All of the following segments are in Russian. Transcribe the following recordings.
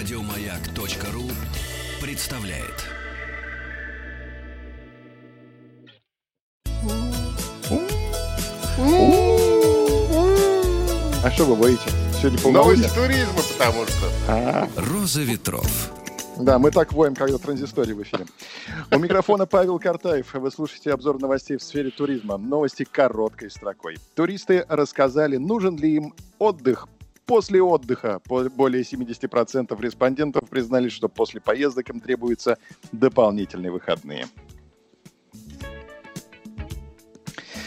Радиомаяк.ру представляет. А что вы боите? Сегодня Новости полнолуние? туризма, потому что. А, Роза ветров. да, мы так воем, когда транзистория в эфире. У микрофона Павел Картаев. Вы слушаете обзор новостей в сфере туризма. Новости короткой строкой. Туристы рассказали, нужен ли им отдых после отдыха. Более 70% респондентов признались, что после поездок им требуются дополнительные выходные.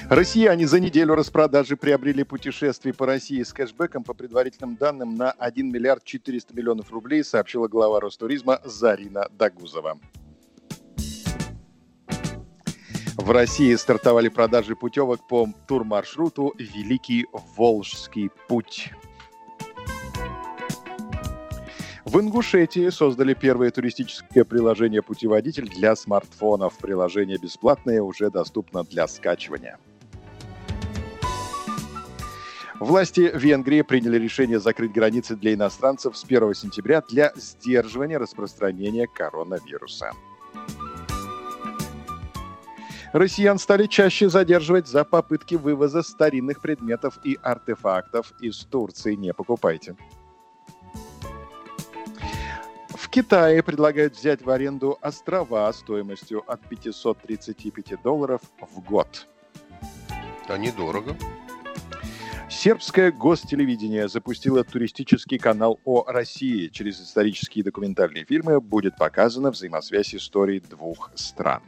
Россияне за неделю распродажи приобрели путешествий по России с кэшбэком по предварительным данным на 1 миллиард 400 миллионов рублей, сообщила глава Ростуризма Зарина Дагузова. В России стартовали продажи путевок по турмаршруту «Великий Волжский путь». В Ингушетии создали первое туристическое приложение «Путеводитель» для смартфонов. Приложение бесплатное, уже доступно для скачивания. Власти Венгрии приняли решение закрыть границы для иностранцев с 1 сентября для сдерживания распространения коронавируса. Россиян стали чаще задерживать за попытки вывоза старинных предметов и артефактов из Турции. Не покупайте. Китае предлагают взять в аренду острова стоимостью от 535 долларов в год. А недорого. Сербское гостелевидение запустило туристический канал о России. Через исторические документальные фильмы будет показана взаимосвязь историй двух стран.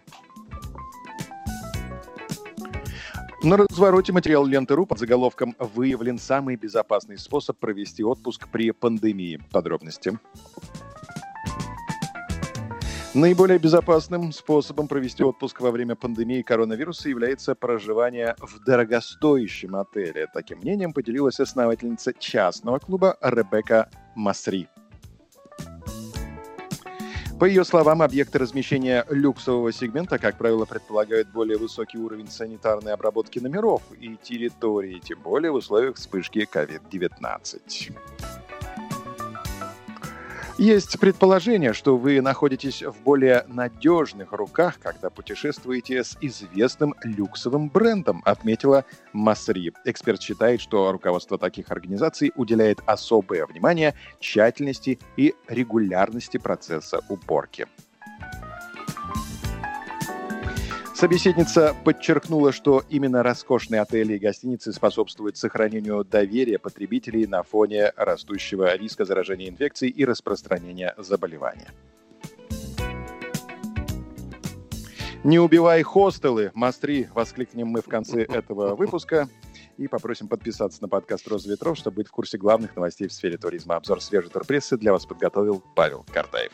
На развороте материал ленты.ру под заголовком «Выявлен самый безопасный способ провести отпуск при пандемии». Подробности. Наиболее безопасным способом провести отпуск во время пандемии коронавируса является проживание в дорогостоящем отеле. Таким мнением поделилась основательница частного клуба Ребекка Масри. По ее словам, объекты размещения люксового сегмента, как правило, предполагают более высокий уровень санитарной обработки номеров и территории, тем более в условиях вспышки COVID-19. Есть предположение, что вы находитесь в более надежных руках, когда путешествуете с известным люксовым брендом, отметила Масри. Эксперт считает, что руководство таких организаций уделяет особое внимание тщательности и регулярности процесса уборки. Собеседница подчеркнула, что именно роскошные отели и гостиницы способствуют сохранению доверия потребителей на фоне растущего риска заражения инфекцией и распространения заболевания. Не убивай хостелы, Мастри, воскликнем мы в конце этого выпуска. И попросим подписаться на подкаст «Роза ветров», чтобы быть в курсе главных новостей в сфере туризма. Обзор свежей турпрессы для вас подготовил Павел Картаев.